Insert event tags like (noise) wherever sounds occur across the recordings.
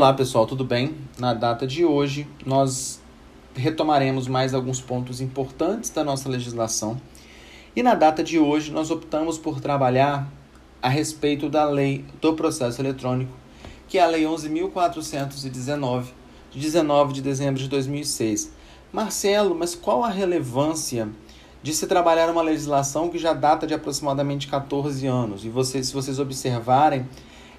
Olá pessoal, tudo bem? Na data de hoje, nós retomaremos mais alguns pontos importantes da nossa legislação. E na data de hoje, nós optamos por trabalhar a respeito da lei do processo eletrônico, que é a Lei 11.419, de 19 de dezembro de 2006. Marcelo, mas qual a relevância de se trabalhar uma legislação que já data de aproximadamente 14 anos? E vocês, se vocês observarem,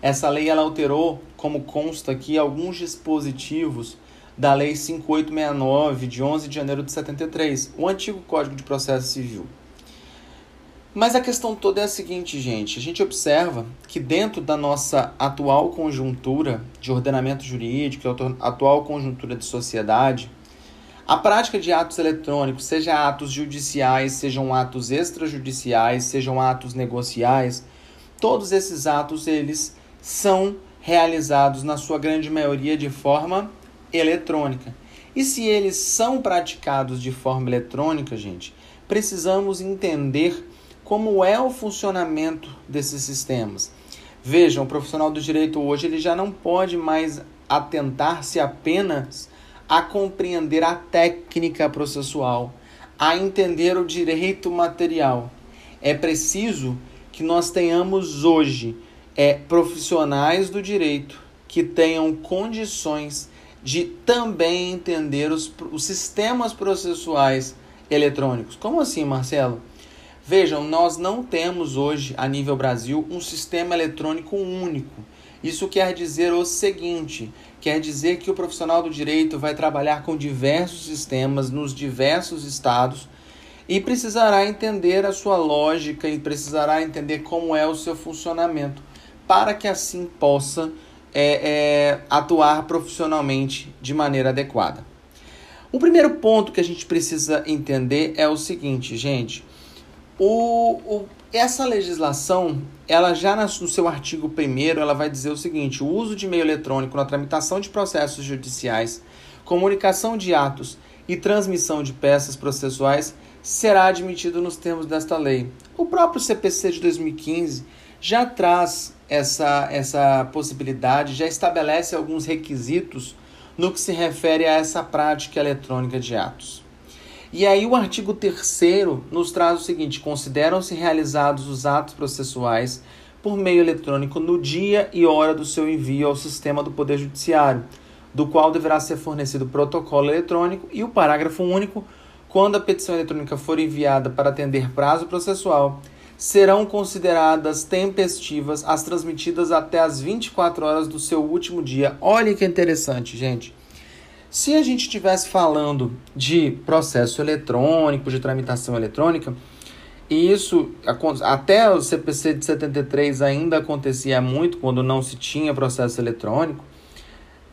essa lei ela alterou, como consta aqui, alguns dispositivos da Lei 5869, de 11 de janeiro de 73, o antigo Código de Processo Civil. Mas a questão toda é a seguinte, gente: a gente observa que dentro da nossa atual conjuntura de ordenamento jurídico, atual conjuntura de sociedade, a prática de atos eletrônicos, seja atos judiciais, sejam atos extrajudiciais, sejam atos negociais, todos esses atos eles são realizados, na sua grande maioria, de forma eletrônica. E se eles são praticados de forma eletrônica, gente, precisamos entender como é o funcionamento desses sistemas. Vejam, o profissional do direito hoje ele já não pode mais atentar-se apenas a compreender a técnica processual, a entender o direito material. É preciso que nós tenhamos hoje é, profissionais do direito que tenham condições de também entender os, os sistemas processuais eletrônicos. Como assim, Marcelo? Vejam, nós não temos hoje, a nível Brasil, um sistema eletrônico único. Isso quer dizer o seguinte: quer dizer que o profissional do direito vai trabalhar com diversos sistemas nos diversos estados e precisará entender a sua lógica e precisará entender como é o seu funcionamento para que assim possa é, é, atuar profissionalmente de maneira adequada. O primeiro ponto que a gente precisa entender é o seguinte, gente. O, o, essa legislação, ela já no seu artigo 1 ela vai dizer o seguinte: o uso de meio eletrônico na tramitação de processos judiciais, comunicação de atos e transmissão de peças processuais será admitido nos termos desta lei. O próprio CPC de 2015 já traz essa, essa possibilidade, já estabelece alguns requisitos no que se refere a essa prática eletrônica de atos. E aí o artigo 3 nos traz o seguinte: consideram-se realizados os atos processuais por meio eletrônico no dia e hora do seu envio ao sistema do Poder Judiciário, do qual deverá ser fornecido protocolo eletrônico e o parágrafo único quando a petição eletrônica for enviada para atender prazo processual serão consideradas tempestivas as transmitidas até as 24 horas do seu último dia. Olha que interessante, gente. Se a gente estivesse falando de processo eletrônico, de tramitação eletrônica, e isso até o CPC de 73 ainda acontecia muito quando não se tinha processo eletrônico,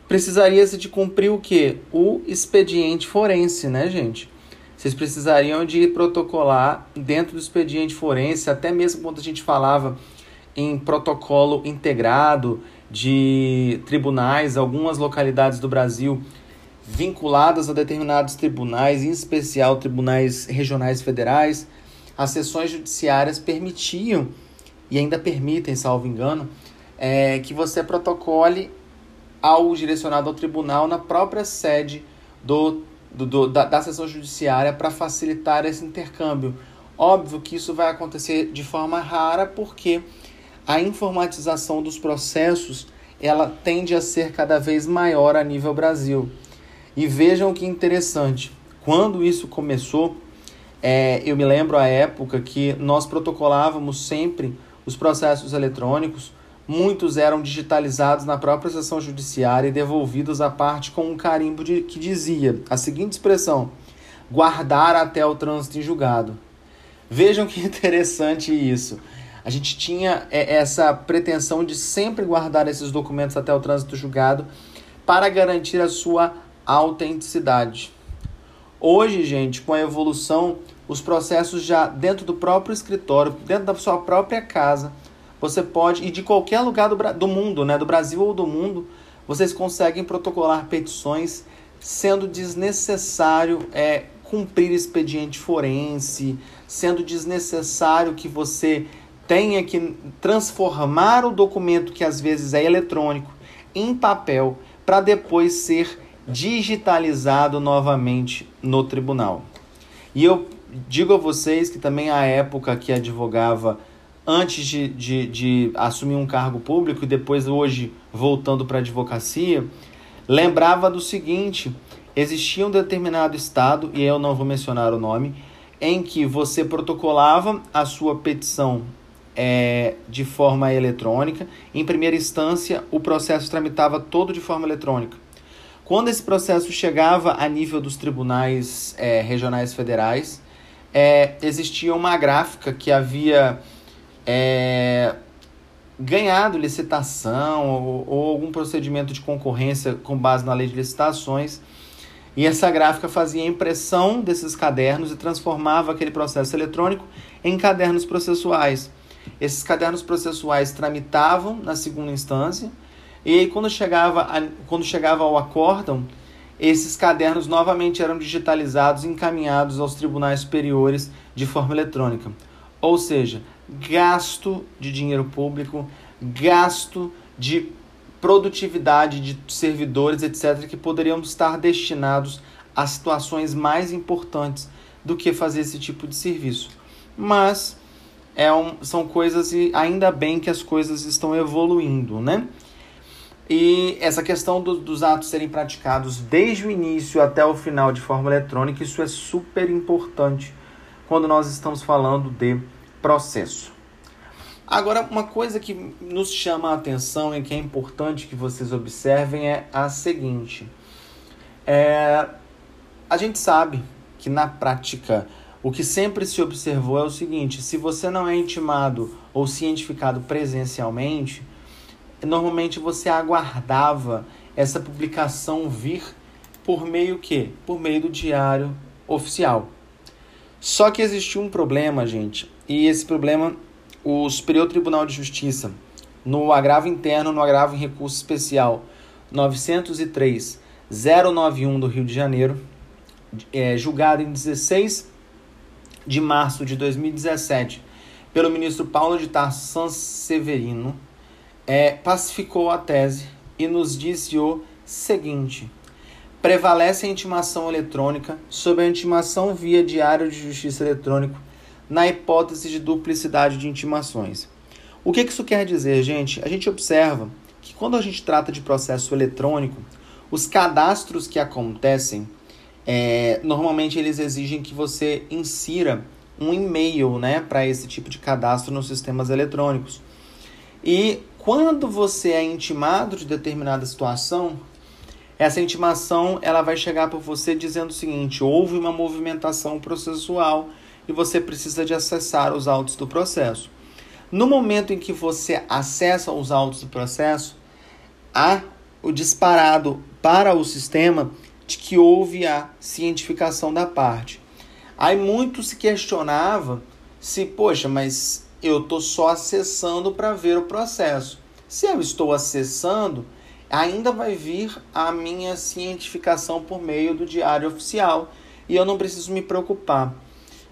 precisaria-se de cumprir o que? O expediente forense, né, gente? Vocês precisariam de protocolar dentro do expediente forense, até mesmo quando a gente falava em protocolo integrado de tribunais, algumas localidades do Brasil vinculadas a determinados tribunais, em especial tribunais regionais federais, as sessões judiciárias permitiam, e ainda permitem, salvo engano, é, que você protocole ao direcionado ao tribunal na própria sede do do, do da, da sessão judiciária para facilitar esse intercâmbio. Óbvio que isso vai acontecer de forma rara porque a informatização dos processos ela tende a ser cada vez maior a nível Brasil. E vejam que interessante, quando isso começou, é, eu me lembro a época que nós protocolávamos sempre os processos eletrônicos Muitos eram digitalizados na própria sessão judiciária e devolvidos à parte com um carimbo de, que dizia a seguinte expressão: guardar até o trânsito em julgado. Vejam que (laughs) interessante isso. A gente tinha é, essa pretensão de sempre guardar esses documentos até o trânsito julgado para garantir a sua autenticidade. Hoje, gente, com a evolução, os processos já dentro do próprio escritório, dentro da sua própria casa, você pode, e de qualquer lugar do, do mundo, né, do Brasil ou do mundo, vocês conseguem protocolar petições sendo desnecessário é, cumprir expediente forense, sendo desnecessário que você tenha que transformar o documento, que às vezes é eletrônico, em papel, para depois ser digitalizado novamente no tribunal. E eu digo a vocês que também a época que advogava antes de, de, de assumir um cargo público e depois hoje voltando para a advocacia, lembrava do seguinte: existia um determinado estado, e eu não vou mencionar o nome, em que você protocolava a sua petição é, de forma eletrônica. Em primeira instância, o processo tramitava todo de forma eletrônica. Quando esse processo chegava a nível dos tribunais é, regionais federais, é, existia uma gráfica que havia é, ganhado licitação ou, ou, algum procedimento de concorrência com base na lei de licitações. E essa gráfica fazia impressão desses cadernos e transformava aquele processo eletrônico em cadernos processuais. Esses cadernos processuais tramitavam na segunda instância e quando chegava, a, quando chegava ao acórdão, esses cadernos novamente eram digitalizados e encaminhados aos tribunais superiores de forma eletrônica. Ou seja, gasto de dinheiro público, gasto de produtividade de servidores, etc., que poderiam estar destinados a situações mais importantes do que fazer esse tipo de serviço. Mas é um, são coisas e ainda bem que as coisas estão evoluindo, né? E essa questão do, dos atos serem praticados desde o início até o final de forma eletrônica, isso é super importante quando nós estamos falando de processo. Agora, uma coisa que nos chama a atenção e que é importante que vocês observem é a seguinte: é, a gente sabe que na prática o que sempre se observou é o seguinte: se você não é intimado ou cientificado presencialmente, normalmente você aguardava essa publicação vir por meio que? Por meio do diário oficial. Só que existiu um problema, gente, e esse problema o Superior Tribunal de Justiça, no agravo interno, no agravo em recurso especial 903 091 do Rio de Janeiro, é, julgado em 16 de março de 2017 pelo ministro Paulo de Tarso Severino, é, pacificou a tese e nos disse o seguinte: prevalece a intimação eletrônica sobre a intimação via diário de justiça eletrônico na hipótese de duplicidade de intimações. O que isso quer dizer, gente? A gente observa que quando a gente trata de processo eletrônico, os cadastros que acontecem, é, normalmente eles exigem que você insira um e-mail né, para esse tipo de cadastro nos sistemas eletrônicos. E quando você é intimado de determinada situação, essa intimação ela vai chegar para você dizendo o seguinte: houve uma movimentação processual e você precisa de acessar os autos do processo. No momento em que você acessa os autos do processo, há o disparado para o sistema de que houve a cientificação da parte. Aí muito se questionava se, poxa, mas eu estou só acessando para ver o processo. Se eu estou acessando, ainda vai vir a minha cientificação por meio do diário oficial e eu não preciso me preocupar.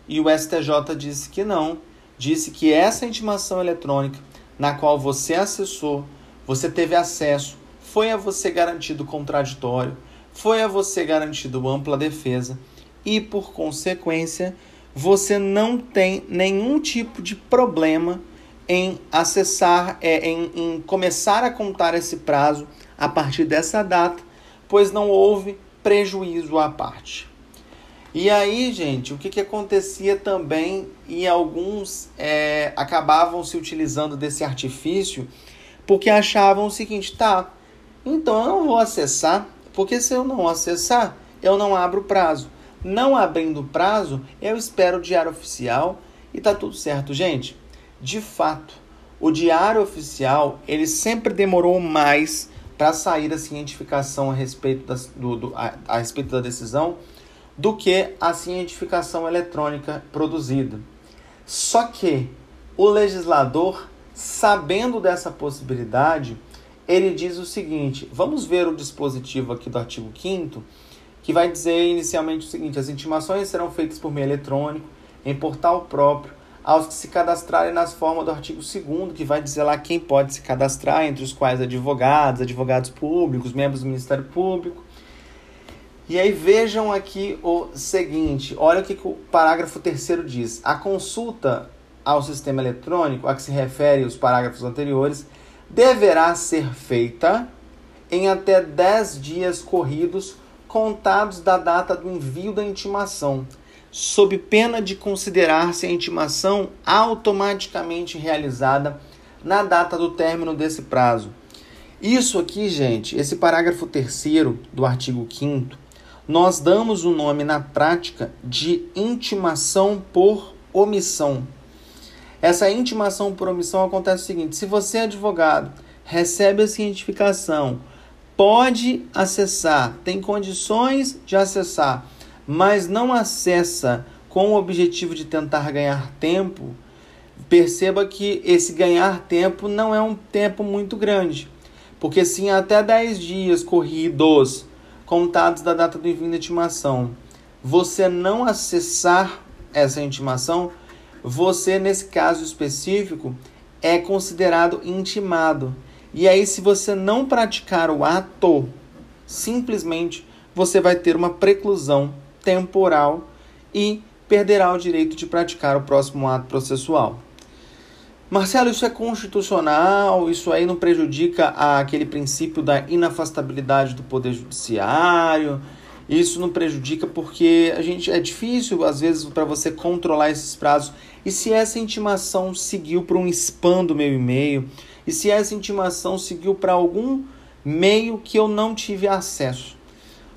E o STJ disse que não, disse que essa intimação eletrônica na qual você acessou, você teve acesso, foi a você garantido contraditório, foi a você garantido ampla defesa e, por consequência, você não tem nenhum tipo de problema em acessar, é, em, em começar a contar esse prazo a partir dessa data, pois não houve prejuízo à parte. E aí, gente, o que, que acontecia também, e alguns é, acabavam se utilizando desse artifício, porque achavam o seguinte, tá, então eu não vou acessar, porque se eu não acessar, eu não abro prazo. Não abrindo prazo, eu espero o diário oficial e tá tudo certo, gente. De fato, o diário oficial ele sempre demorou mais para sair a cientificação a respeito, das, do, do a, a respeito da decisão do que a cientificação eletrônica produzida. Só que o legislador, sabendo dessa possibilidade, ele diz o seguinte: vamos ver o dispositivo aqui do artigo 5 que vai dizer inicialmente o seguinte: as intimações serão feitas por meio eletrônico, em portal próprio, aos que se cadastrarem nas formas do artigo 2 que vai dizer lá quem pode se cadastrar, entre os quais advogados, advogados públicos, membros do Ministério Público. E aí vejam aqui o seguinte, olha o que, que o parágrafo 3 diz. A consulta ao sistema eletrônico, a que se refere os parágrafos anteriores, deverá ser feita em até 10 dias corridos contados da data do envio da intimação, sob pena de considerar-se a intimação automaticamente realizada na data do término desse prazo. Isso aqui, gente, esse parágrafo terceiro do artigo 5 nós damos o nome na prática de intimação por omissão. Essa intimação por omissão acontece o seguinte: se você é advogado, recebe a cientificação, pode acessar, tem condições de acessar, mas não acessa com o objetivo de tentar ganhar tempo, perceba que esse ganhar tempo não é um tempo muito grande. Porque se até 10 dias corridos, contados da data do envio da intimação, você não acessar essa intimação, você, nesse caso específico, é considerado intimado. E aí, se você não praticar o ato, simplesmente você vai ter uma preclusão temporal e perderá o direito de praticar o próximo ato processual. Marcelo, isso é constitucional? Isso aí não prejudica aquele princípio da inafastabilidade do poder judiciário? Isso não prejudica porque a gente é difícil às vezes para você controlar esses prazos. E se essa intimação seguiu para um spam do meu e-mail? E se essa intimação seguiu para algum meio que eu não tive acesso?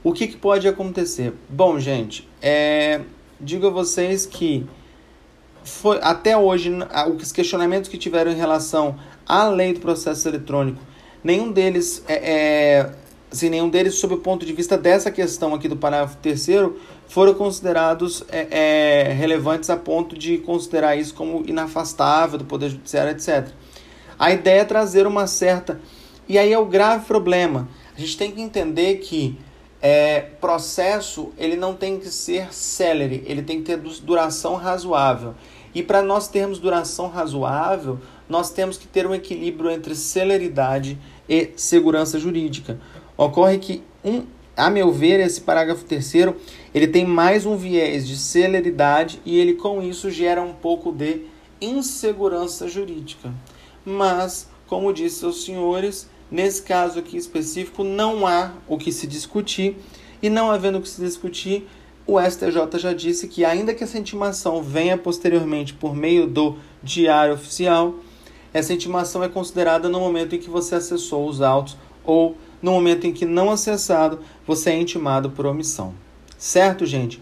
O que, que pode acontecer? Bom, gente, é, digo a vocês que foi até hoje os questionamentos que tiveram em relação à lei do processo eletrônico, nenhum deles é, é assim, nenhum deles sob o ponto de vista dessa questão aqui do parágrafo terceiro foram considerados é, é, relevantes a ponto de considerar isso como inafastável do poder judiciário, etc. A ideia é trazer uma certa. E aí é o grave problema. A gente tem que entender que é, processo ele não tem que ser celere, ele tem que ter duração razoável. E para nós termos duração razoável, nós temos que ter um equilíbrio entre celeridade e segurança jurídica. Ocorre que, um, a meu ver, esse parágrafo terceiro ele tem mais um viés de celeridade e ele com isso gera um pouco de insegurança jurídica. Mas, como disse aos senhores, nesse caso aqui específico não há o que se discutir, e não havendo o que se discutir, o STJ já disse que, ainda que essa intimação venha posteriormente por meio do diário oficial, essa intimação é considerada no momento em que você acessou os autos ou no momento em que não acessado, você é intimado por omissão. Certo, gente?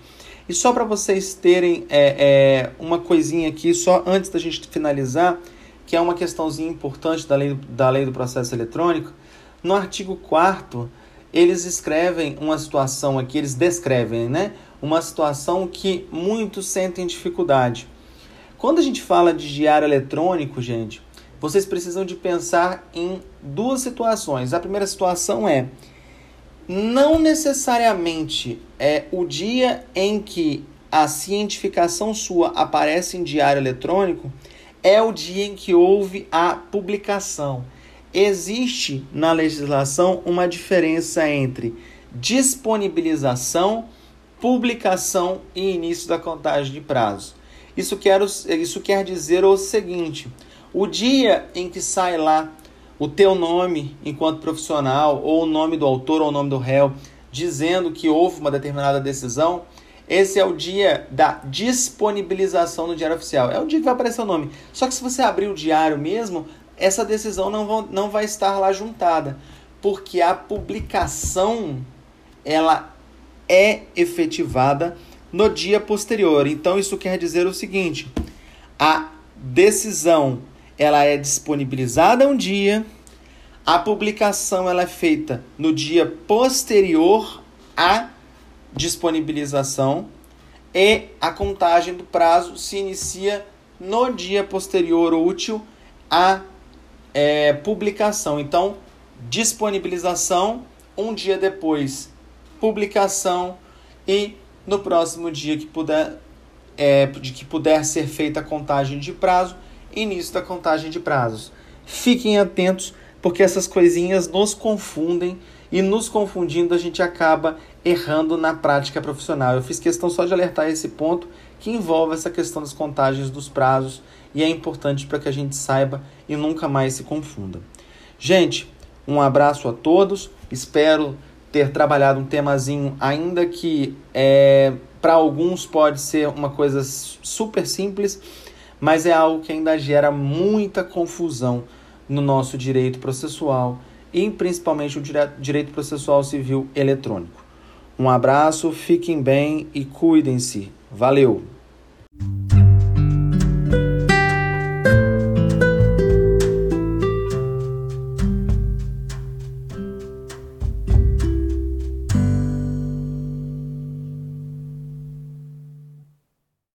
E só para vocês terem é, é, uma coisinha aqui, só antes da gente finalizar, que é uma questãozinha importante da lei, da lei do processo eletrônico, no artigo 4 eles escrevem uma situação aqui, eles descrevem, né? Uma situação que muitos sentem dificuldade. Quando a gente fala de diário eletrônico, gente, vocês precisam de pensar em duas situações. A primeira situação é não necessariamente é o dia em que a cientificação sua aparece em diário eletrônico é o dia em que houve a publicação. Existe na legislação uma diferença entre disponibilização, publicação e início da contagem de prazo. Isso quer, isso quer dizer o seguinte: o dia em que sai lá o teu nome enquanto profissional, ou o nome do autor ou o nome do réu, dizendo que houve uma determinada decisão, esse é o dia da disponibilização no Diário Oficial. É o dia que vai aparecer o nome. Só que se você abrir o diário mesmo, essa decisão não, vão, não vai estar lá juntada. Porque a publicação ela é efetivada no dia posterior. Então isso quer dizer o seguinte: a decisão ela é disponibilizada um dia, a publicação ela é feita no dia posterior a disponibilização e a contagem do prazo se inicia no dia posterior útil à é, publicação. Então, disponibilização, um dia depois, publicação e no próximo dia que puder é, de que puder ser feita a contagem de prazo, início da contagem de prazos. Fiquem atentos, porque essas coisinhas nos confundem e nos confundindo a gente acaba errando na prática profissional. Eu fiz questão só de alertar esse ponto que envolve essa questão das contagens dos prazos e é importante para que a gente saiba e nunca mais se confunda. Gente, um abraço a todos. Espero ter trabalhado um temazinho, ainda que é, para alguns pode ser uma coisa super simples, mas é algo que ainda gera muita confusão no nosso direito processual e principalmente o direito processual civil eletrônico. Um abraço, fiquem bem e cuidem-se. Valeu!